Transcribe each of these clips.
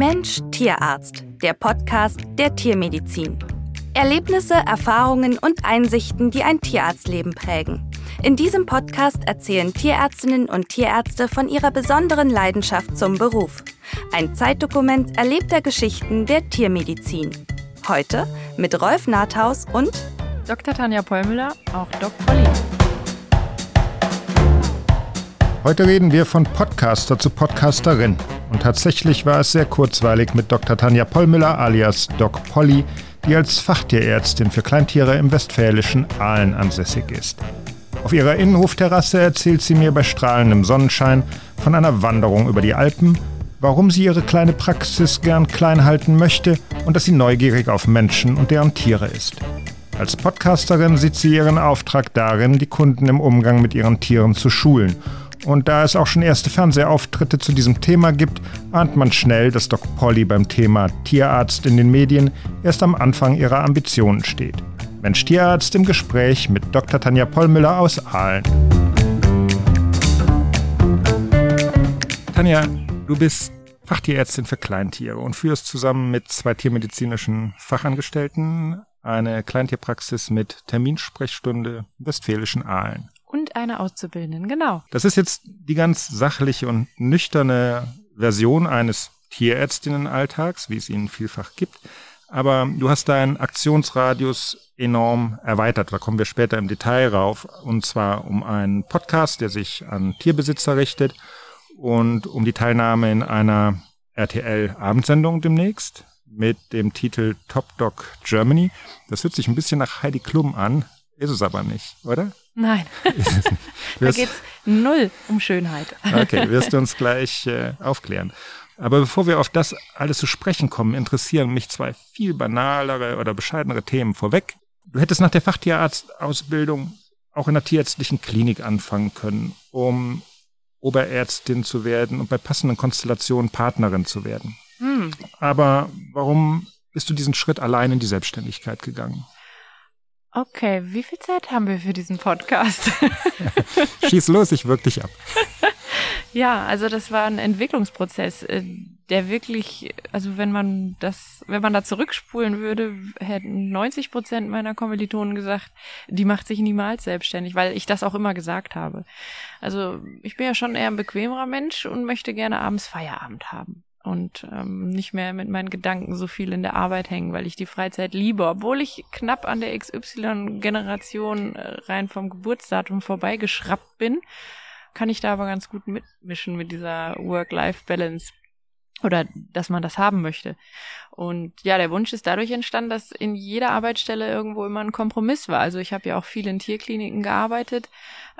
Mensch Tierarzt, der Podcast der Tiermedizin. Erlebnisse, Erfahrungen und Einsichten, die ein Tierarztleben prägen. In diesem Podcast erzählen Tierärztinnen und Tierärzte von ihrer besonderen Leidenschaft zum Beruf. Ein Zeitdokument erlebter Geschichten der Tiermedizin. Heute mit Rolf Nathaus und Dr. Tanja Pollmüller, auch Doc Polly. Heute reden wir von Podcaster zu Podcasterin. Und tatsächlich war es sehr kurzweilig mit Dr. Tanja Pollmüller alias Doc Polly, die als Fachtierärztin für Kleintiere im westfälischen Aalen ansässig ist. Auf ihrer Innenhofterrasse erzählt sie mir bei strahlendem Sonnenschein von einer Wanderung über die Alpen, warum sie ihre kleine Praxis gern klein halten möchte und dass sie neugierig auf Menschen und deren Tiere ist. Als Podcasterin sieht sie ihren Auftrag darin, die Kunden im Umgang mit ihren Tieren zu schulen und da es auch schon erste Fernsehauftritte zu diesem Thema gibt, ahnt man schnell, dass Doc Polly beim Thema Tierarzt in den Medien erst am Anfang ihrer Ambitionen steht. Mensch Tierarzt im Gespräch mit Dr. Tanja Pollmüller aus Aalen. Tanja, du bist Fachtierärztin für Kleintiere und führst zusammen mit zwei tiermedizinischen Fachangestellten eine Kleintierpraxis mit Terminsprechstunde im westfälischen Aalen. Und eine Auszubildenden, genau. Das ist jetzt die ganz sachliche und nüchterne Version eines Tierärztinnenalltags, wie es ihn vielfach gibt. Aber du hast deinen Aktionsradius enorm erweitert. Da kommen wir später im Detail rauf. Und zwar um einen Podcast, der sich an Tierbesitzer richtet und um die Teilnahme in einer RTL-Abendsendung demnächst mit dem Titel Top Dog Germany. Das hört sich ein bisschen nach Heidi Klum an, ist es aber nicht, oder? Nein. da geht es null um Schönheit. okay, wirst du uns gleich äh, aufklären. Aber bevor wir auf das alles zu sprechen kommen, interessieren mich zwei viel banalere oder bescheidenere Themen vorweg. Du hättest nach der Fachtierarztausbildung auch in der tierärztlichen Klinik anfangen können, um Oberärztin zu werden und bei passenden Konstellationen Partnerin zu werden. Hm. Aber warum bist du diesen Schritt allein in die Selbstständigkeit gegangen? Okay, wie viel Zeit haben wir für diesen Podcast? Schieß los, ich wirke dich ab. Ja, also das war ein Entwicklungsprozess, äh, der wirklich, also wenn man das, wenn man da zurückspulen würde, hätten 90 Prozent meiner Kommilitonen gesagt, die macht sich niemals selbstständig, weil ich das auch immer gesagt habe. Also ich bin ja schon eher ein bequemerer Mensch und möchte gerne abends Feierabend haben und ähm, nicht mehr mit meinen Gedanken so viel in der Arbeit hängen, weil ich die Freizeit liebe, obwohl ich knapp an der XY-Generation äh, rein vom Geburtsdatum vorbeigeschraubt bin, kann ich da aber ganz gut mitmischen mit dieser Work-Life-Balance oder dass man das haben möchte. Und ja, der Wunsch ist dadurch entstanden, dass in jeder Arbeitsstelle irgendwo immer ein Kompromiss war. Also ich habe ja auch viel in Tierkliniken gearbeitet.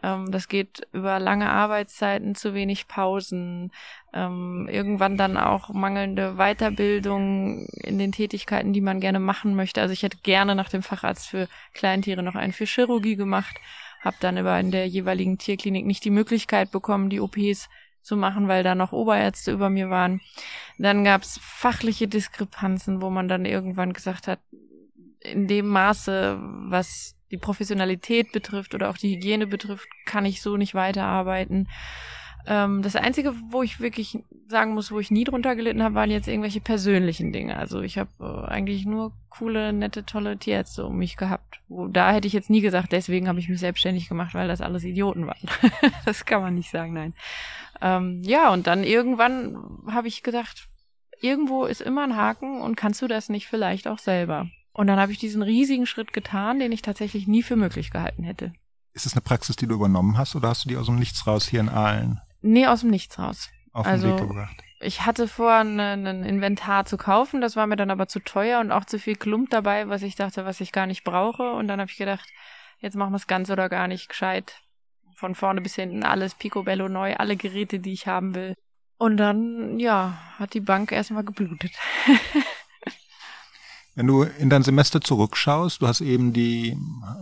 Ähm, das geht über lange Arbeitszeiten, zu wenig Pausen, ähm, irgendwann dann auch mangelnde Weiterbildung in den Tätigkeiten, die man gerne machen möchte. Also ich hätte gerne nach dem Facharzt für Kleintiere noch einen für Chirurgie gemacht, habe dann aber in der jeweiligen Tierklinik nicht die Möglichkeit bekommen, die OPs zu machen, weil da noch Oberärzte über mir waren. Dann gab es fachliche Diskrepanzen, wo man dann irgendwann gesagt hat, in dem Maße, was die Professionalität betrifft oder auch die Hygiene betrifft, kann ich so nicht weiterarbeiten. Ähm, das Einzige, wo ich wirklich sagen muss, wo ich nie drunter gelitten habe, waren jetzt irgendwelche persönlichen Dinge. Also ich habe äh, eigentlich nur coole, nette, tolle Tierärzte um mich gehabt. Wo, da hätte ich jetzt nie gesagt, deswegen habe ich mich selbstständig gemacht, weil das alles Idioten waren. das kann man nicht sagen, nein. Ähm, ja, und dann irgendwann habe ich gedacht, irgendwo ist immer ein Haken und kannst du das nicht vielleicht auch selber? Und dann habe ich diesen riesigen Schritt getan, den ich tatsächlich nie für möglich gehalten hätte. Ist es eine Praxis, die du übernommen hast oder hast du die aus dem Nichts raus hier in Aalen? Nee, aus dem Nichts raus. Auf den also, Weg gebracht. Ich hatte vor, ein Inventar zu kaufen, das war mir dann aber zu teuer und auch zu viel Klump dabei, was ich dachte, was ich gar nicht brauche. Und dann habe ich gedacht, jetzt machen wir es ganz oder gar nicht gescheit. Von vorne bis hinten alles Picobello neu, alle Geräte, die ich haben will. Und dann, ja, hat die Bank erstmal geblutet. Wenn du in dein Semester zurückschaust, du hast eben die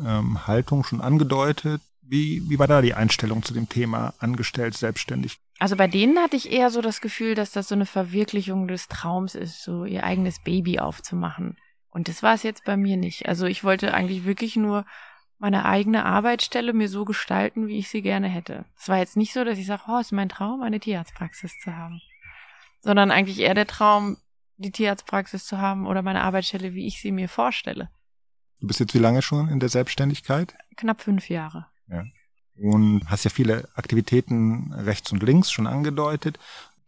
ähm, Haltung schon angedeutet. Wie, wie war da die Einstellung zu dem Thema angestellt, selbstständig? Also bei denen hatte ich eher so das Gefühl, dass das so eine Verwirklichung des Traums ist, so ihr eigenes Baby aufzumachen. Und das war es jetzt bei mir nicht. Also ich wollte eigentlich wirklich nur meine eigene Arbeitsstelle mir so gestalten, wie ich sie gerne hätte. Es war jetzt nicht so, dass ich sage, oh, ist mein Traum, eine Tierarztpraxis zu haben. Sondern eigentlich eher der Traum, die Tierarztpraxis zu haben oder meine Arbeitsstelle, wie ich sie mir vorstelle. Du bist jetzt wie lange schon in der Selbstständigkeit? Knapp fünf Jahre. Ja. Und hast ja viele Aktivitäten rechts und links schon angedeutet.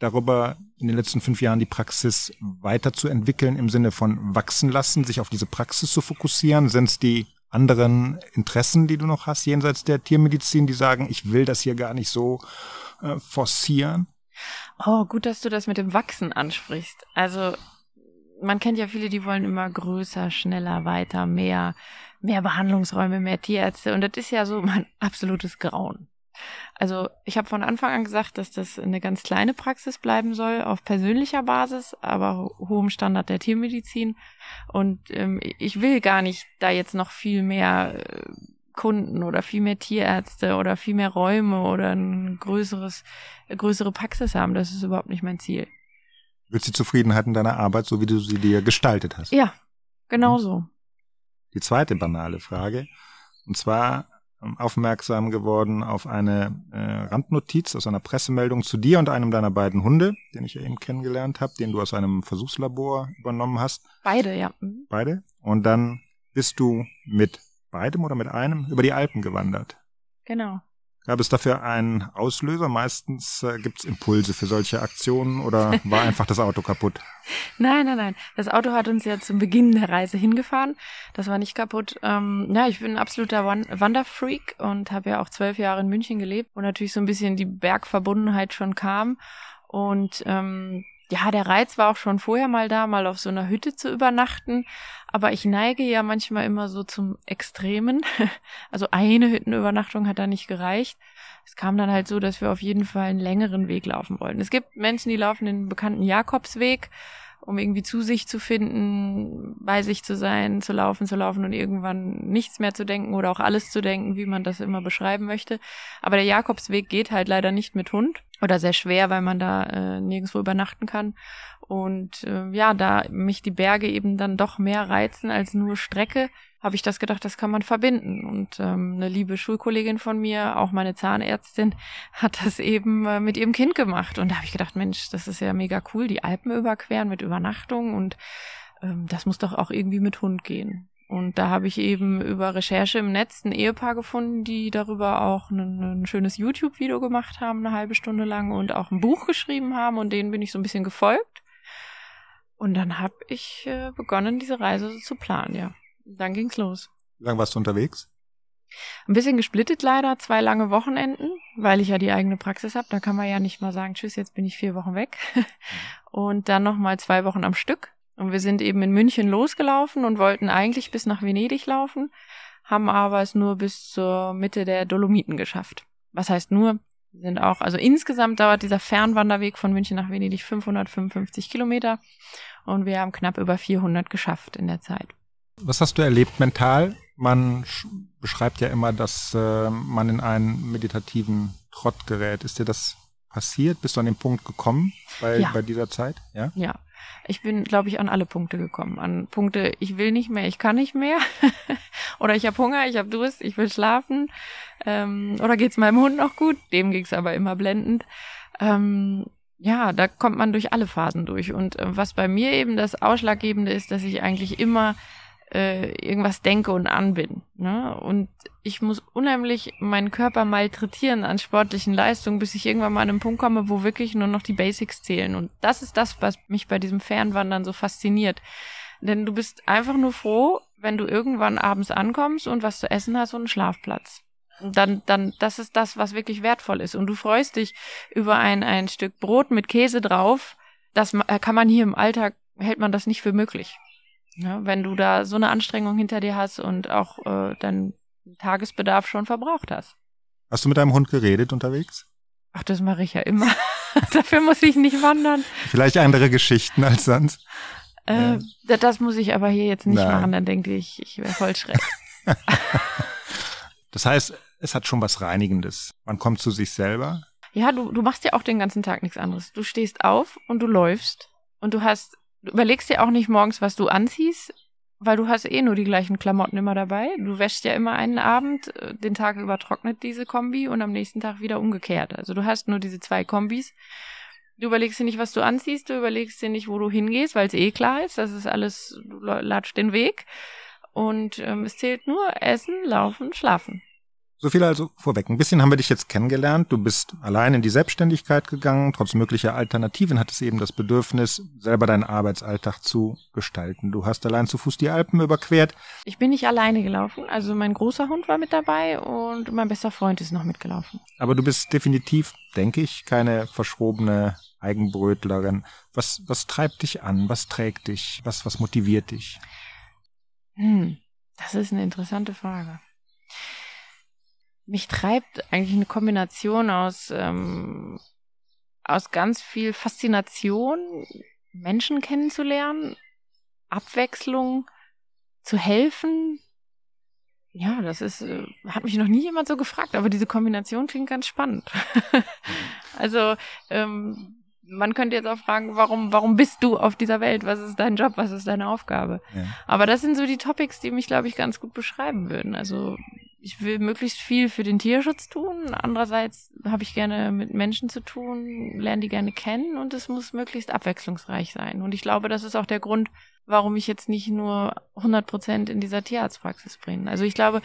Darüber in den letzten fünf Jahren die Praxis weiterzuentwickeln im Sinne von wachsen lassen, sich auf diese Praxis zu fokussieren. Sind es die anderen Interessen, die du noch hast, jenseits der Tiermedizin, die sagen, ich will das hier gar nicht so äh, forcieren? Oh, gut, dass du das mit dem Wachsen ansprichst. Also man kennt ja viele, die wollen immer größer, schneller, weiter, mehr, mehr Behandlungsräume, mehr Tierärzte. Und das ist ja so mein absolutes Grauen. Also ich habe von Anfang an gesagt, dass das eine ganz kleine Praxis bleiben soll, auf persönlicher Basis, aber hohem Standard der Tiermedizin. Und ähm, ich will gar nicht da jetzt noch viel mehr äh, Kunden oder viel mehr Tierärzte oder viel mehr Räume oder ein größeres, größere Praxis haben. Das ist überhaupt nicht mein Ziel. Willst du Zufriedenheit in deiner Arbeit, so wie du sie dir gestaltet hast? Ja, genau mhm. so. Die zweite banale Frage. Und zwar ähm, aufmerksam geworden auf eine äh, Randnotiz aus einer Pressemeldung zu dir und einem deiner beiden Hunde, den ich ja eben kennengelernt habe, den du aus einem Versuchslabor übernommen hast. Beide, ja. Mhm. Beide. Und dann bist du mit beidem oder mit einem über die Alpen gewandert. Genau. Gab es dafür einen Auslöser? Meistens äh, gibt es Impulse für solche Aktionen oder war einfach das Auto kaputt? Nein, nein, nein. Das Auto hat uns ja zum Beginn der Reise hingefahren. Das war nicht kaputt. Ähm, ja, ich bin ein absoluter Wanderfreak und habe ja auch zwölf Jahre in München gelebt, wo natürlich so ein bisschen die Bergverbundenheit schon kam. Und ähm, ja, der Reiz war auch schon vorher mal da, mal auf so einer Hütte zu übernachten. Aber ich neige ja manchmal immer so zum Extremen. Also eine Hüttenübernachtung hat da nicht gereicht. Es kam dann halt so, dass wir auf jeden Fall einen längeren Weg laufen wollten. Es gibt Menschen, die laufen den bekannten Jakobsweg, um irgendwie zu sich zu finden, bei sich zu sein, zu laufen, zu laufen und irgendwann nichts mehr zu denken oder auch alles zu denken, wie man das immer beschreiben möchte. Aber der Jakobsweg geht halt leider nicht mit Hund oder sehr schwer, weil man da äh, nirgendwo übernachten kann. Und äh, ja, da mich die Berge eben dann doch mehr reizen als nur Strecke, habe ich das gedacht, das kann man verbinden. Und ähm, eine liebe Schulkollegin von mir, auch meine Zahnärztin, hat das eben äh, mit ihrem Kind gemacht. Und da habe ich gedacht, Mensch, das ist ja mega cool, die Alpen überqueren mit Übernachtung und ähm, das muss doch auch irgendwie mit Hund gehen. Und da habe ich eben über Recherche im Netz ein Ehepaar gefunden, die darüber auch ein, ein schönes YouTube-Video gemacht haben, eine halbe Stunde lang und auch ein Buch geschrieben haben und denen bin ich so ein bisschen gefolgt. Und dann habe ich äh, begonnen, diese Reise zu planen, ja. Dann ging's los. Wie lange warst du unterwegs? Ein bisschen gesplittet leider, zwei lange Wochenenden, weil ich ja die eigene Praxis habe. Da kann man ja nicht mal sagen, tschüss, jetzt bin ich vier Wochen weg. und dann nochmal zwei Wochen am Stück. Und wir sind eben in München losgelaufen und wollten eigentlich bis nach Venedig laufen, haben aber es nur bis zur Mitte der Dolomiten geschafft. Was heißt nur, sind auch, also insgesamt dauert dieser Fernwanderweg von München nach Venedig 555 Kilometer und wir haben knapp über 400 geschafft in der Zeit. Was hast du erlebt mental? Man beschreibt ja immer, dass äh, man in einen meditativen Trott gerät. Ist dir das passiert? Bist du an den Punkt gekommen bei, ja. bei dieser Zeit? Ja. Ja. Ich bin, glaube ich, an alle Punkte gekommen. An Punkte, ich will nicht mehr, ich kann nicht mehr. oder ich habe Hunger, ich habe Durst, ich will schlafen. Ähm, oder geht's meinem Hund noch gut? Dem ging's aber immer blendend. Ähm, ja, da kommt man durch alle Phasen durch. Und äh, was bei mir eben das Ausschlaggebende ist, dass ich eigentlich immer äh, irgendwas denke und an bin. Ne? Und ich muss unheimlich meinen Körper malträtieren an sportlichen Leistungen, bis ich irgendwann mal an einen Punkt komme, wo wirklich nur noch die Basics zählen. Und das ist das, was mich bei diesem Fernwandern so fasziniert. Denn du bist einfach nur froh, wenn du irgendwann abends ankommst und was zu essen hast und einen Schlafplatz. Dann, dann, das ist das, was wirklich wertvoll ist. Und du freust dich über ein, ein Stück Brot mit Käse drauf. Das kann man hier im Alltag, hält man das nicht für möglich. Ja, wenn du da so eine Anstrengung hinter dir hast und auch äh, deinen Tagesbedarf schon verbraucht hast. Hast du mit deinem Hund geredet unterwegs? Ach, das mache ich ja immer. Dafür muss ich nicht wandern. Vielleicht andere Geschichten als sonst. Äh, ja. Das muss ich aber hier jetzt nicht Nein. machen, dann denke ich, ich wäre voll schreck. das heißt, es hat schon was Reinigendes. Man kommt zu sich selber. Ja, du, du machst ja auch den ganzen Tag nichts anderes. Du stehst auf und du läufst und du hast Du überlegst dir auch nicht morgens, was du anziehst, weil du hast eh nur die gleichen Klamotten immer dabei. Du wäschst ja immer einen Abend, äh, den Tag über trocknet diese Kombi und am nächsten Tag wieder umgekehrt. Also du hast nur diese zwei Kombis. Du überlegst dir nicht, was du anziehst, du überlegst dir nicht, wo du hingehst, weil es eh klar ist, das ist alles, du latscht den Weg. Und ähm, es zählt nur Essen, Laufen, Schlafen. So viel also vorweg. Ein bisschen haben wir dich jetzt kennengelernt. Du bist allein in die Selbstständigkeit gegangen. Trotz möglicher Alternativen hattest eben das Bedürfnis, selber deinen Arbeitsalltag zu gestalten. Du hast allein zu Fuß die Alpen überquert. Ich bin nicht alleine gelaufen. Also mein großer Hund war mit dabei und mein bester Freund ist noch mitgelaufen. Aber du bist definitiv, denke ich, keine verschrobene Eigenbrötlerin. Was, was treibt dich an? Was trägt dich? Was, was motiviert dich? Hm, das ist eine interessante Frage mich treibt eigentlich eine Kombination aus, ähm, aus ganz viel Faszination, Menschen kennenzulernen, Abwechslung, zu helfen. Ja, das ist, äh, hat mich noch nie jemand so gefragt, aber diese Kombination klingt ganz spannend. also, ähm, man könnte jetzt auch fragen, warum, warum bist du auf dieser Welt? Was ist dein Job? Was ist deine Aufgabe? Ja. Aber das sind so die Topics, die mich, glaube ich, ganz gut beschreiben würden. Also ich will möglichst viel für den Tierschutz tun. Andererseits habe ich gerne mit Menschen zu tun, lerne die gerne kennen und es muss möglichst abwechslungsreich sein. Und ich glaube, das ist auch der Grund, warum ich jetzt nicht nur 100 Prozent in dieser Tierarztpraxis bringe. Also ich glaube,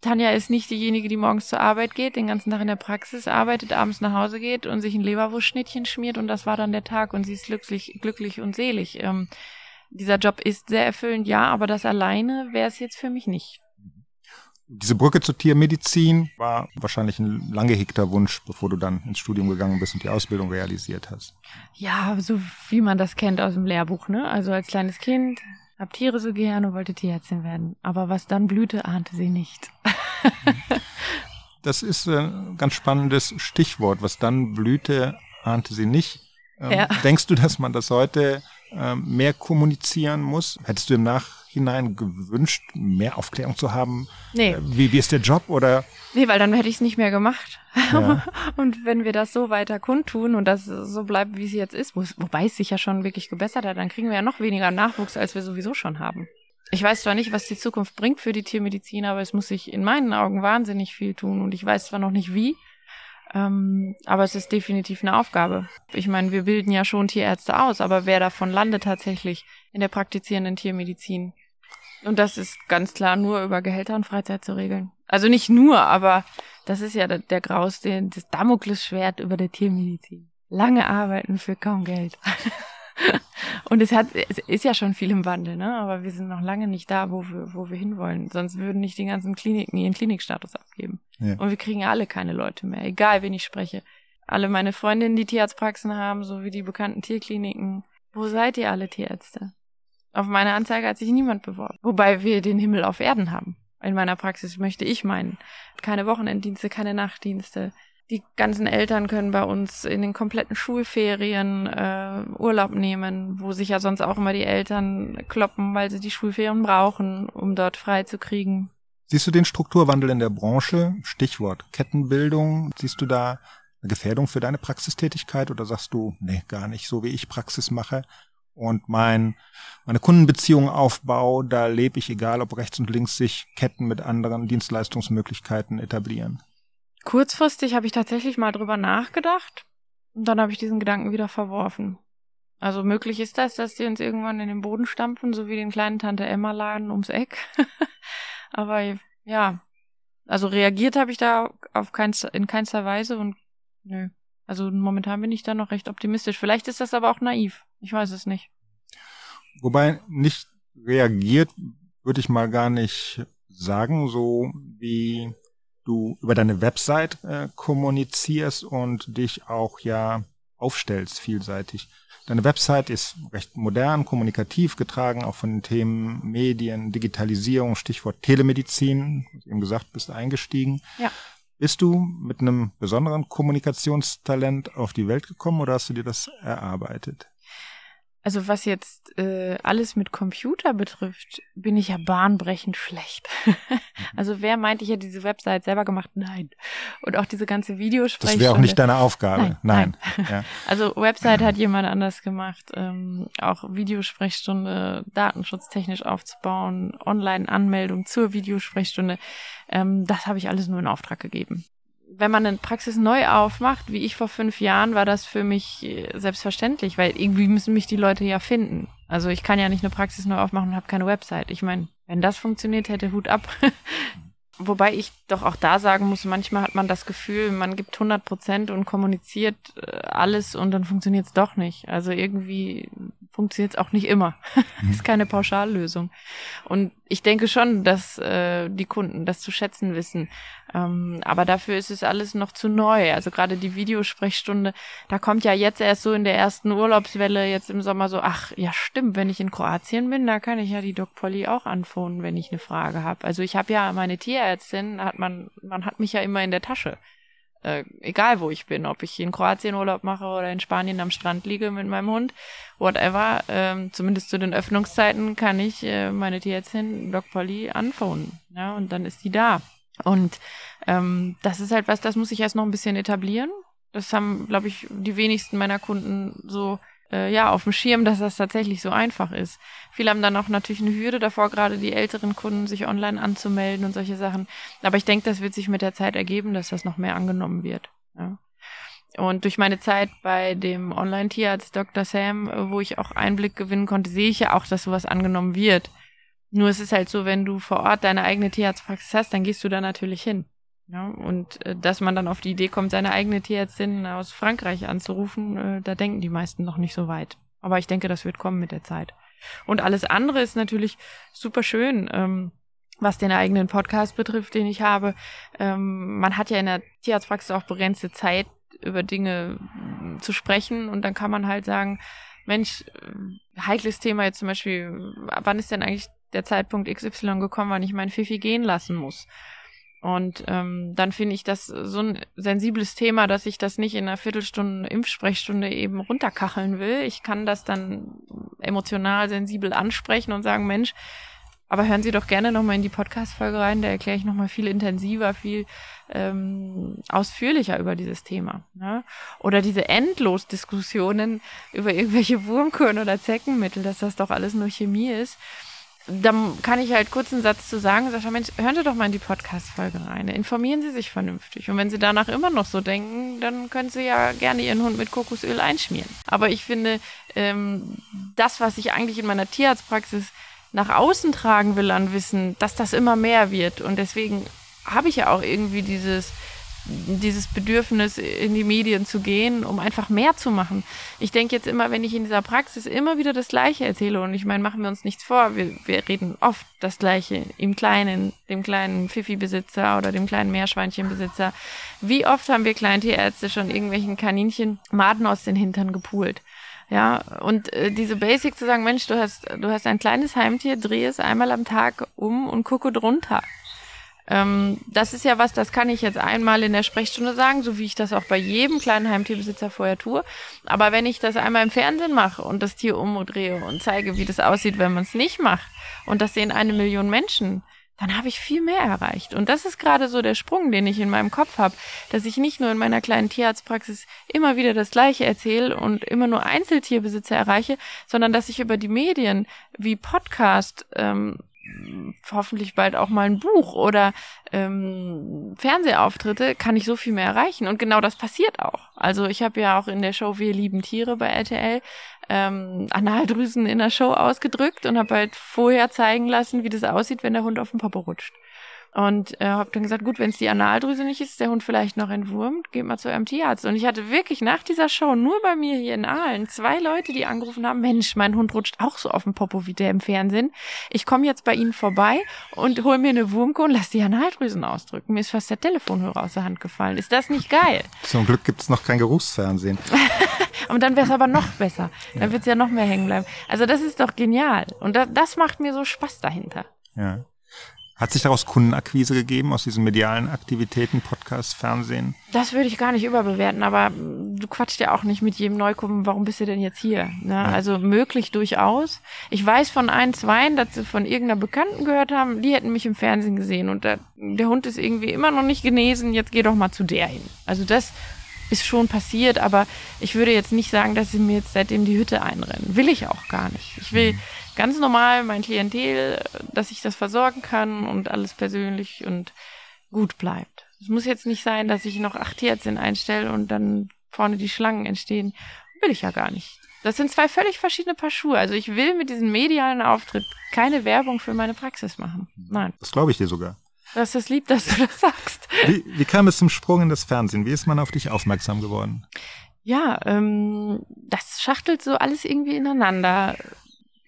Tanja ist nicht diejenige, die morgens zur Arbeit geht, den ganzen Tag in der Praxis arbeitet, abends nach Hause geht und sich ein Leberwurstschnittchen schmiert und das war dann der Tag und sie ist glücklich, glücklich und selig. Ähm, dieser Job ist sehr erfüllend, ja, aber das alleine wäre es jetzt für mich nicht. Diese Brücke zur Tiermedizin war wahrscheinlich ein lang gehegter Wunsch, bevor du dann ins Studium gegangen bist und die Ausbildung realisiert hast. Ja, so wie man das kennt aus dem Lehrbuch, ne? Also als kleines Kind hab Tiere so gerne und wollte Tierärztin werden. Aber was dann blühte, ahnte sie nicht. das ist ein ganz spannendes Stichwort. Was dann blühte, ahnte sie nicht. Ähm, ja. Denkst du, dass man das heute ähm, mehr kommunizieren muss? Hättest du im Nach hinein gewünscht, mehr Aufklärung zu haben? Nee. Äh, wie, wie ist der Job oder? Nee, weil dann hätte ich es nicht mehr gemacht. Ja. und wenn wir das so weiter kundtun und das so bleibt, wie es jetzt ist, wo, wobei es sich ja schon wirklich gebessert hat, dann kriegen wir ja noch weniger Nachwuchs, als wir sowieso schon haben. Ich weiß zwar nicht, was die Zukunft bringt für die Tiermedizin, aber es muss sich in meinen Augen wahnsinnig viel tun und ich weiß zwar noch nicht wie, ähm, aber es ist definitiv eine Aufgabe. Ich meine, wir bilden ja schon Tierärzte aus, aber wer davon landet tatsächlich in der praktizierenden Tiermedizin? Und das ist ganz klar nur über Gehälter und Freizeit zu regeln. Also nicht nur, aber das ist ja der, der Graus, der, das Damoklesschwert über der Tiermedizin. Lange arbeiten für kaum Geld. und es hat, es ist ja schon viel im Wandel, ne? Aber wir sind noch lange nicht da, wo wir, wo wir hinwollen. Sonst würden nicht die ganzen Kliniken ihren Klinikstatus abgeben. Ja. Und wir kriegen ja alle keine Leute mehr, egal wen ich spreche. Alle meine Freundinnen, die Tierarztpraxen haben, so wie die bekannten Tierkliniken. Wo seid ihr alle Tierärzte? Auf meine Anzeige hat sich niemand beworben. Wobei wir den Himmel auf Erden haben. In meiner Praxis möchte ich meinen. Keine Wochenenddienste, keine Nachtdienste. Die ganzen Eltern können bei uns in den kompletten Schulferien äh, Urlaub nehmen, wo sich ja sonst auch immer die Eltern kloppen, weil sie die Schulferien brauchen, um dort frei zu kriegen. Siehst du den Strukturwandel in der Branche? Stichwort Kettenbildung. Siehst du da eine Gefährdung für deine Praxistätigkeit oder sagst du, nee, gar nicht so wie ich Praxis mache? Und mein, meine Kundenbeziehung aufbau, da lebe ich, egal ob rechts und links sich Ketten mit anderen Dienstleistungsmöglichkeiten etablieren. Kurzfristig habe ich tatsächlich mal drüber nachgedacht und dann habe ich diesen Gedanken wieder verworfen. Also möglich ist das, dass die uns irgendwann in den Boden stampfen, so wie den kleinen Tante Emma Laden ums Eck. Aber ja, also reagiert habe ich da auf keinster, in keinster Weise und nö. Also momentan bin ich da noch recht optimistisch. Vielleicht ist das aber auch naiv. Ich weiß es nicht. Wobei nicht reagiert, würde ich mal gar nicht sagen, so wie du über deine Website äh, kommunizierst und dich auch ja aufstellst vielseitig. Deine Website ist recht modern, kommunikativ getragen, auch von den Themen Medien, Digitalisierung, Stichwort Telemedizin, wie eben gesagt, bist eingestiegen. Ja. Bist du mit einem besonderen Kommunikationstalent auf die Welt gekommen oder hast du dir das erarbeitet? Also was jetzt äh, alles mit Computer betrifft, bin ich ja bahnbrechend schlecht. also wer meint, ich hätte diese Website selber gemacht? Nein. Und auch diese ganze Videosprechstunde. Das wäre auch nicht deine Aufgabe. Nein. nein. nein. Ja. Also Website hat jemand anders gemacht. Ähm, auch Videosprechstunde datenschutztechnisch aufzubauen, Online-Anmeldung zur Videosprechstunde. Ähm, das habe ich alles nur in Auftrag gegeben wenn man eine Praxis neu aufmacht, wie ich vor fünf Jahren, war das für mich äh, selbstverständlich, weil irgendwie müssen mich die Leute ja finden. Also ich kann ja nicht eine Praxis neu aufmachen und habe keine Website. Ich meine, wenn das funktioniert, hätte Hut ab. Wobei ich doch auch da sagen muss, manchmal hat man das Gefühl, man gibt 100 Prozent und kommuniziert äh, alles und dann funktioniert es doch nicht. Also irgendwie funktioniert es auch nicht immer. Ist keine Pauschallösung. Und ich denke schon, dass äh, die Kunden das zu schätzen wissen. Ähm, aber dafür ist es alles noch zu neu. Also gerade die Videosprechstunde, da kommt ja jetzt erst so in der ersten Urlaubswelle jetzt im Sommer so, ach ja stimmt, wenn ich in Kroatien bin, da kann ich ja die Doc Polly auch anphonen, wenn ich eine Frage habe. Also ich habe ja meine Tierärztin, hat man, man hat mich ja immer in der Tasche äh, egal wo ich bin, ob ich in Kroatien Urlaub mache oder in Spanien am Strand liege mit meinem Hund, whatever, ähm, zumindest zu den Öffnungszeiten kann ich äh, meine Tierärztin Doc Polly anphonen, ja, und dann ist die da. Und ähm, das ist halt was, das muss ich erst noch ein bisschen etablieren. Das haben, glaube ich, die wenigsten meiner Kunden so äh, ja, auf dem Schirm, dass das tatsächlich so einfach ist. Viele haben dann auch natürlich eine Hürde davor, gerade die älteren Kunden, sich online anzumelden und solche Sachen. Aber ich denke, das wird sich mit der Zeit ergeben, dass das noch mehr angenommen wird. Ja. Und durch meine Zeit bei dem Online-Tierarzt Dr. Sam, wo ich auch Einblick gewinnen konnte, sehe ich ja auch, dass sowas angenommen wird. Nur es ist halt so, wenn du vor Ort deine eigene Tierarztpraxis hast, dann gehst du da natürlich hin. Ja, und äh, dass man dann auf die Idee kommt, seine eigene Tierärztin aus Frankreich anzurufen, äh, da denken die meisten noch nicht so weit. Aber ich denke, das wird kommen mit der Zeit. Und alles andere ist natürlich super schön, ähm, was den eigenen Podcast betrifft, den ich habe. Ähm, man hat ja in der Tierarztpraxis auch begrenzte Zeit, über Dinge äh, zu sprechen. Und dann kann man halt sagen, Mensch, äh, heikles Thema jetzt zum Beispiel, wann ist denn eigentlich der Zeitpunkt XY gekommen, wann ich meinen Fifi gehen lassen muss? Und ähm, dann finde ich das so ein sensibles Thema, dass ich das nicht in einer Viertelstunde Impfsprechstunde eben runterkacheln will. Ich kann das dann emotional sensibel ansprechen und sagen, Mensch, aber hören Sie doch gerne nochmal in die Podcast-Folge rein, da erkläre ich nochmal viel intensiver, viel ähm, ausführlicher über dieses Thema. Ne? Oder diese Endlos-Diskussionen über irgendwelche Wurmkuren oder Zeckenmittel, dass das doch alles nur Chemie ist dann kann ich halt kurz einen Satz zu sagen, Sascha, Mensch, hören Sie doch mal in die Podcast-Folge rein. Informieren Sie sich vernünftig. Und wenn Sie danach immer noch so denken, dann können Sie ja gerne Ihren Hund mit Kokosöl einschmieren. Aber ich finde, ähm, das, was ich eigentlich in meiner Tierarztpraxis nach außen tragen will an Wissen, dass das immer mehr wird. Und deswegen habe ich ja auch irgendwie dieses dieses Bedürfnis, in die Medien zu gehen, um einfach mehr zu machen. Ich denke jetzt immer, wenn ich in dieser Praxis immer wieder das Gleiche erzähle, und ich meine, machen wir uns nichts vor, wir, wir reden oft das Gleiche im Kleinen, dem kleinen Pfiffi-Besitzer oder dem kleinen Meerschweinchenbesitzer. Wie oft haben wir Kleintierärzte schon irgendwelchen Kaninchen Maden aus den Hintern gepult? Ja, und äh, diese Basic zu sagen, Mensch, du hast, du hast ein kleines Heimtier, dreh es einmal am Tag um und gucke drunter. Ähm, das ist ja was, das kann ich jetzt einmal in der Sprechstunde sagen, so wie ich das auch bei jedem kleinen Heimtierbesitzer vorher tue. Aber wenn ich das einmal im Fernsehen mache und das Tier umdrehe und zeige, wie das aussieht, wenn man es nicht macht, und das sehen eine Million Menschen, dann habe ich viel mehr erreicht. Und das ist gerade so der Sprung, den ich in meinem Kopf habe, dass ich nicht nur in meiner kleinen Tierarztpraxis immer wieder das Gleiche erzähle und immer nur Einzeltierbesitzer erreiche, sondern dass ich über die Medien wie Podcast ähm, hoffentlich bald auch mal ein Buch oder ähm, Fernsehauftritte, kann ich so viel mehr erreichen. Und genau das passiert auch. Also ich habe ja auch in der Show Wir lieben Tiere bei RTL ähm, Analdrüsen in der Show ausgedrückt und habe halt vorher zeigen lassen, wie das aussieht, wenn der Hund auf den Popo rutscht. Und äh, habe dann gesagt, gut, wenn es die Analdrüse nicht ist, der Hund vielleicht noch entwurmt, geht mal zu eurem Tierarzt. Und ich hatte wirklich nach dieser Show nur bei mir hier in Aalen zwei Leute, die angerufen haben, Mensch, mein Hund rutscht auch so auf dem Popo wie der im Fernsehen. Ich komme jetzt bei Ihnen vorbei und hol mir eine Wurmke und lass die Analdrüsen ausdrücken. Mir ist fast der Telefonhörer aus der Hand gefallen. Ist das nicht geil? Zum Glück gibt's noch kein Geruchsfernsehen. und dann wäre es aber noch besser. Dann wird's ja noch mehr hängen bleiben. Also das ist doch genial. Und das, das macht mir so Spaß dahinter. Ja. Hat sich daraus Kundenakquise gegeben aus diesen medialen Aktivitäten, Podcast, Fernsehen? Das würde ich gar nicht überbewerten, aber du quatscht ja auch nicht mit jedem Neukunden, warum bist du denn jetzt hier? Ne? Ja. Also möglich durchaus. Ich weiß von ein, zwei, dass sie von irgendeiner Bekannten gehört haben, die hätten mich im Fernsehen gesehen und der, der Hund ist irgendwie immer noch nicht genesen, jetzt geh doch mal zu der hin. Also das ist schon passiert, aber ich würde jetzt nicht sagen, dass sie mir jetzt seitdem die Hütte einrennen. Will ich auch gar nicht. Ich will, mhm ganz normal mein Klientel, dass ich das versorgen kann und alles persönlich und gut bleibt. Es muss jetzt nicht sein, dass ich noch acht Tierärztinnen einstelle und dann vorne die Schlangen entstehen. Will ich ja gar nicht. Das sind zwei völlig verschiedene Paar Schuhe. Also ich will mit diesem medialen Auftritt keine Werbung für meine Praxis machen. Nein. Das glaube ich dir sogar. Das ist lieb, dass du das sagst. Wie, wie kam es zum Sprung in das Fernsehen? Wie ist man auf dich aufmerksam geworden? Ja, ähm, das schachtelt so alles irgendwie ineinander.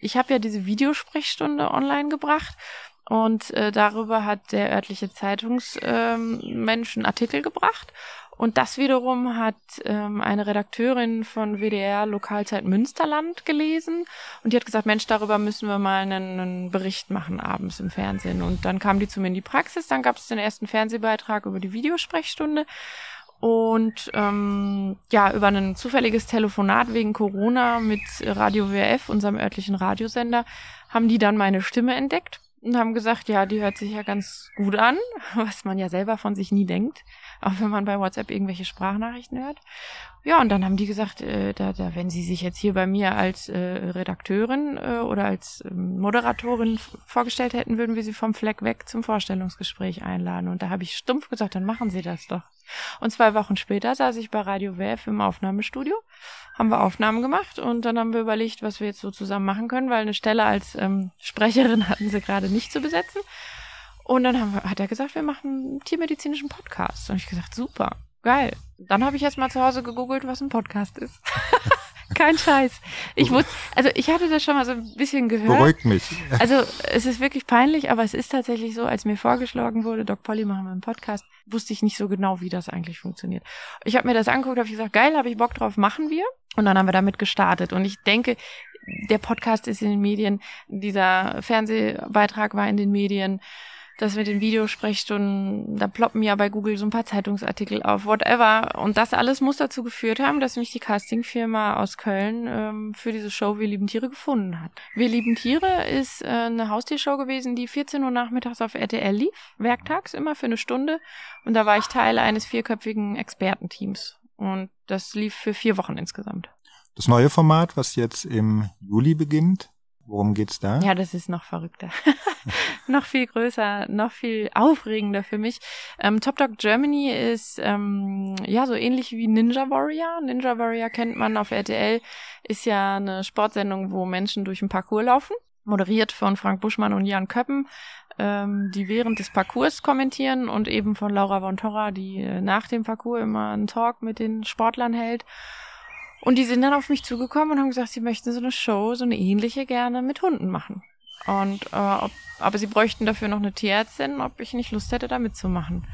Ich habe ja diese Videosprechstunde online gebracht und äh, darüber hat der örtliche Zeitungsmensch ähm, einen Artikel gebracht und das wiederum hat ähm, eine Redakteurin von WDR Lokalzeit Münsterland gelesen und die hat gesagt, Mensch, darüber müssen wir mal einen, einen Bericht machen abends im Fernsehen. Und dann kam die zu mir in die Praxis, dann gab es den ersten Fernsehbeitrag über die Videosprechstunde. Und ähm, ja, über ein zufälliges Telefonat wegen Corona mit Radio WRF, unserem örtlichen Radiosender, haben die dann meine Stimme entdeckt und haben gesagt, ja, die hört sich ja ganz gut an, was man ja selber von sich nie denkt auch wenn man bei WhatsApp irgendwelche Sprachnachrichten hört. Ja, und dann haben die gesagt, äh, da, da, wenn sie sich jetzt hier bei mir als äh, Redakteurin äh, oder als äh, Moderatorin vorgestellt hätten, würden wir sie vom Fleck weg zum Vorstellungsgespräch einladen. Und da habe ich stumpf gesagt, dann machen sie das doch. Und zwei Wochen später saß ich bei Radio WF im Aufnahmestudio, haben wir Aufnahmen gemacht und dann haben wir überlegt, was wir jetzt so zusammen machen können, weil eine Stelle als ähm, Sprecherin hatten sie gerade nicht zu besetzen. Und dann haben wir, hat er gesagt, wir machen einen tiermedizinischen Podcast. Und ich gesagt, super, geil. Dann habe ich erst mal zu Hause gegoogelt, was ein Podcast ist. Kein Scheiß. Ich wusste, also ich hatte das schon mal so ein bisschen gehört. Beruhigt mich. Also es ist wirklich peinlich, aber es ist tatsächlich so, als mir vorgeschlagen wurde, Doc Polly machen wir einen Podcast, wusste ich nicht so genau, wie das eigentlich funktioniert. Ich habe mir das angeguckt, habe gesagt, geil, habe ich Bock drauf, machen wir. Und dann haben wir damit gestartet. Und ich denke, der Podcast ist in den Medien, dieser Fernsehbeitrag war in den Medien das mit den Videosprechstunden, da ploppen ja bei Google so ein paar Zeitungsartikel auf, whatever. Und das alles muss dazu geführt haben, dass mich die Castingfirma aus Köln ähm, für diese Show Wir lieben Tiere gefunden hat. Wir lieben Tiere ist äh, eine Haustiershow gewesen, die 14 Uhr nachmittags auf RTL lief, werktags immer für eine Stunde. Und da war ich Teil eines vierköpfigen Expertenteams. Und das lief für vier Wochen insgesamt. Das neue Format, was jetzt im Juli beginnt, Worum geht's da? Ja, das ist noch verrückter. noch viel größer, noch viel aufregender für mich. Ähm, Top Dog Germany ist ähm, ja so ähnlich wie Ninja Warrior. Ninja Warrior kennt man auf RTL, ist ja eine Sportsendung, wo Menschen durch ein Parcours laufen. Moderiert von Frank Buschmann und Jan Köppen, ähm, die während des Parcours kommentieren und eben von Laura von Torra, die äh, nach dem Parcours immer einen Talk mit den Sportlern hält. Und die sind dann auf mich zugekommen und haben gesagt, sie möchten so eine Show, so eine ähnliche gerne mit Hunden machen. Und äh, ob, aber sie bräuchten dafür noch eine Tierärztin, ob ich nicht Lust hätte, da mitzumachen.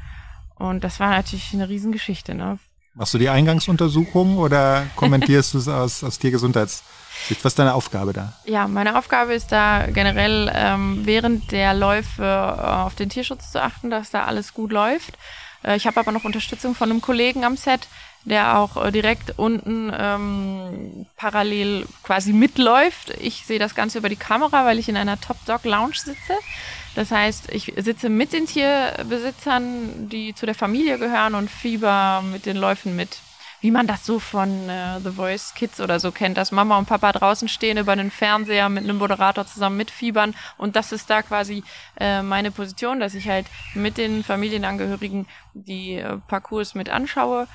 Und das war natürlich eine Riesengeschichte. Ne? Machst du die Eingangsuntersuchung oder kommentierst du es aus, aus Tiergesundheitssicht? Was ist deine Aufgabe da? Ja, meine Aufgabe ist da generell ähm, während der Läufe äh, auf den Tierschutz zu achten, dass da alles gut läuft. Äh, ich habe aber noch Unterstützung von einem Kollegen am Set, der auch äh, direkt unten ähm, parallel quasi mitläuft. Ich sehe das Ganze über die Kamera, weil ich in einer Top Dog Lounge sitze. Das heißt, ich sitze mit den Tierbesitzern, die zu der Familie gehören und fieber mit den Läufen mit. Wie man das so von äh, The Voice Kids oder so kennt, dass Mama und Papa draußen stehen über den Fernseher mit einem Moderator zusammen mitfiebern. Und das ist da quasi äh, meine Position, dass ich halt mit den Familienangehörigen die äh, Parcours mit anschaue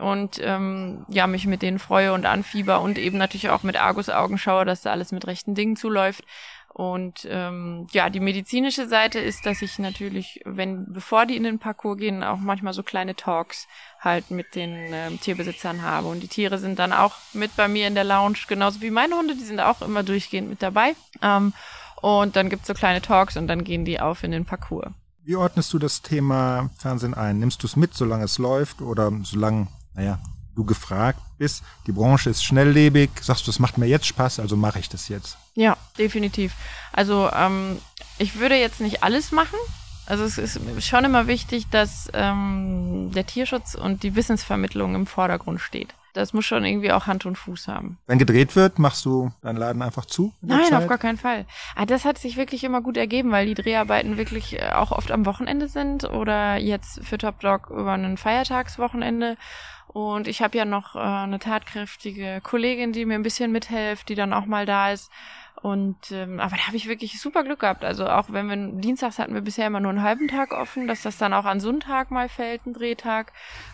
und ähm, ja, mich mit denen freue und anfieber und eben natürlich auch mit Argus-Augen schaue, dass da alles mit rechten Dingen zuläuft. Und ähm, ja, die medizinische Seite ist, dass ich natürlich, wenn bevor die in den Parcours gehen, auch manchmal so kleine Talks halt mit den ähm, Tierbesitzern habe. Und die Tiere sind dann auch mit bei mir in der Lounge, genauso wie meine Hunde, die sind auch immer durchgehend mit dabei. Ähm, und dann gibt's so kleine Talks und dann gehen die auf in den Parcours. Wie ordnest du das Thema Fernsehen ein? Nimmst du es mit, solange es läuft oder solange naja, du gefragt bist, die Branche ist schnelllebig, sagst du, es macht mir jetzt Spaß, also mache ich das jetzt. Ja, definitiv. Also ähm, ich würde jetzt nicht alles machen. Also es ist schon immer wichtig, dass ähm, der Tierschutz und die Wissensvermittlung im Vordergrund steht. Das muss schon irgendwie auch Hand und Fuß haben. Wenn gedreht wird, machst du deinen Laden einfach zu? Nein, auf gar keinen Fall. Ah, das hat sich wirklich immer gut ergeben, weil die Dreharbeiten wirklich äh, auch oft am Wochenende sind oder jetzt für Top Dog über ein Feiertagswochenende. Und ich habe ja noch äh, eine tatkräftige Kollegin, die mir ein bisschen mithilft, die dann auch mal da ist. Und ähm, aber da habe ich wirklich super Glück gehabt. Also auch wenn wir dienstags hatten wir bisher immer nur einen halben Tag offen, dass das dann auch an Sonntag mal fällt, ein Drehtag.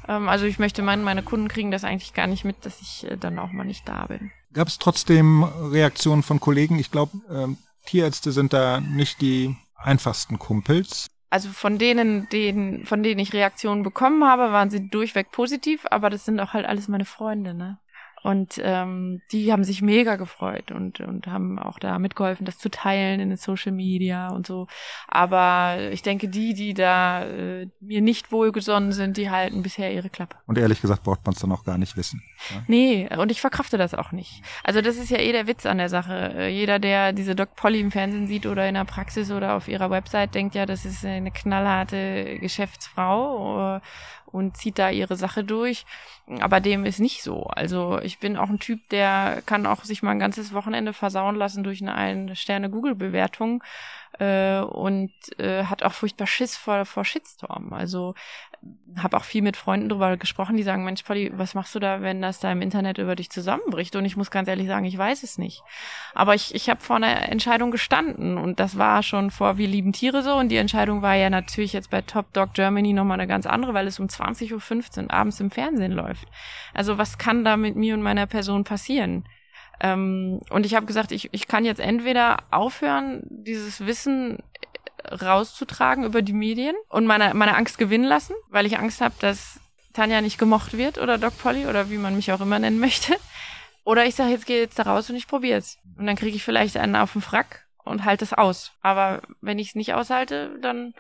Ähm, also ich möchte meinen, meine Kunden kriegen das eigentlich gar nicht mit, dass ich äh, dann auch mal nicht da bin. Gab es trotzdem Reaktionen von Kollegen? Ich glaube, ähm, Tierärzte sind da nicht die einfachsten Kumpels. Also von denen, denen, von denen ich Reaktionen bekommen habe, waren sie durchweg positiv, aber das sind auch halt alles meine Freunde, ne? Und ähm, die haben sich mega gefreut und, und haben auch da mitgeholfen, das zu teilen in den Social Media und so. Aber ich denke, die, die da äh, mir nicht wohlgesonnen sind, die halten bisher ihre Klappe. Und ehrlich gesagt braucht man es dann auch gar nicht wissen. Ja? Nee, und ich verkrafte das auch nicht. Also das ist ja eh der Witz an der Sache. Äh, jeder, der diese Doc Polly im Fernsehen sieht oder in der Praxis oder auf ihrer Website, denkt ja, das ist eine knallharte Geschäftsfrau äh, und zieht da ihre Sache durch. Aber dem ist nicht so. Also ich bin auch ein Typ, der kann auch sich mal ein ganzes Wochenende versauen lassen durch eine Ein-Sterne-Google-Bewertung äh, und äh, hat auch furchtbar Schiss vor, vor Shitstorm. Also habe auch viel mit Freunden drüber gesprochen, die sagen, Mensch, Polly, was machst du da, wenn das da im Internet über dich zusammenbricht? Und ich muss ganz ehrlich sagen, ich weiß es nicht. Aber ich, ich habe vor einer Entscheidung gestanden und das war schon vor Wir lieben Tiere so und die Entscheidung war ja natürlich jetzt bei Top Dog Germany nochmal eine ganz andere, weil es um 20.15 Uhr abends im Fernsehen läuft. Also was kann da mit mir und meiner Person passieren? Ähm, und ich habe gesagt, ich, ich kann jetzt entweder aufhören, dieses Wissen rauszutragen über die Medien und meine, meine Angst gewinnen lassen, weil ich Angst habe, dass Tanja nicht gemocht wird oder Doc Polly oder wie man mich auch immer nennen möchte. Oder ich sage, jetzt gehe jetzt da raus und ich probiere es. Und dann kriege ich vielleicht einen auf den Frack und halte es aus. Aber wenn ich es nicht aushalte, dann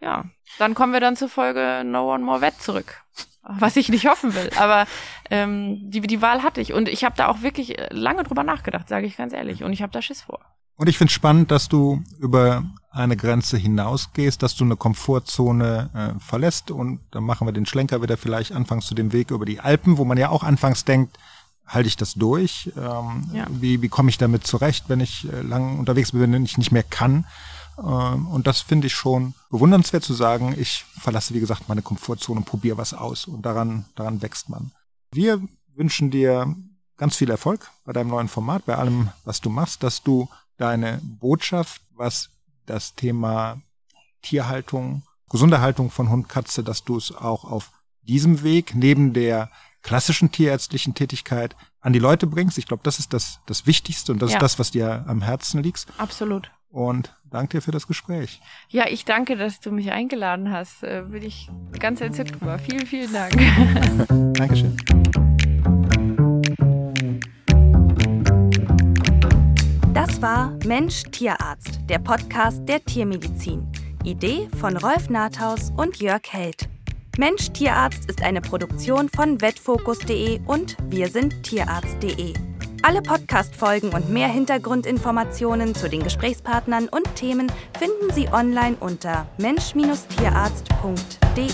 ja, dann kommen wir dann zur Folge No One More Wet zurück. Was ich nicht hoffen will. Aber ähm, die, die Wahl hatte ich. Und ich habe da auch wirklich lange drüber nachgedacht, sage ich ganz ehrlich. Und ich habe da Schiss vor. Und ich finde spannend, dass du über eine Grenze hinausgehst, dass du eine Komfortzone äh, verlässt. Und dann machen wir den Schlenker wieder vielleicht anfangs zu dem Weg über die Alpen, wo man ja auch anfangs denkt, halte ich das durch? Ähm, ja. Wie, wie komme ich damit zurecht, wenn ich äh, lang unterwegs bin, wenn ich nicht mehr kann? Ähm, und das finde ich schon bewundernswert zu sagen, ich verlasse, wie gesagt, meine Komfortzone und probiere was aus. Und daran, daran wächst man. Wir wünschen dir ganz viel Erfolg bei deinem neuen Format, bei allem, was du machst, dass du deine Botschaft, was das Thema Tierhaltung, gesunde Haltung von Hund, Katze, dass du es auch auf diesem Weg neben der klassischen tierärztlichen Tätigkeit an die Leute bringst. Ich glaube, das ist das, das Wichtigste und das ja. ist das, was dir am Herzen liegt. Absolut. Und danke dir für das Gespräch. Ja, ich danke, dass du mich eingeladen hast. Äh, bin ich ganz entzückt drüber. Vielen, vielen Dank. Dankeschön. Das war Mensch Tierarzt, der Podcast der Tiermedizin. Idee von Rolf Nathaus und Jörg Held. Mensch Tierarzt ist eine Produktion von vetfokus.de und wir sind tierarzt.de. Alle Podcast-Folgen und mehr Hintergrundinformationen zu den Gesprächspartnern und Themen finden Sie online unter mensch-tierarzt.de.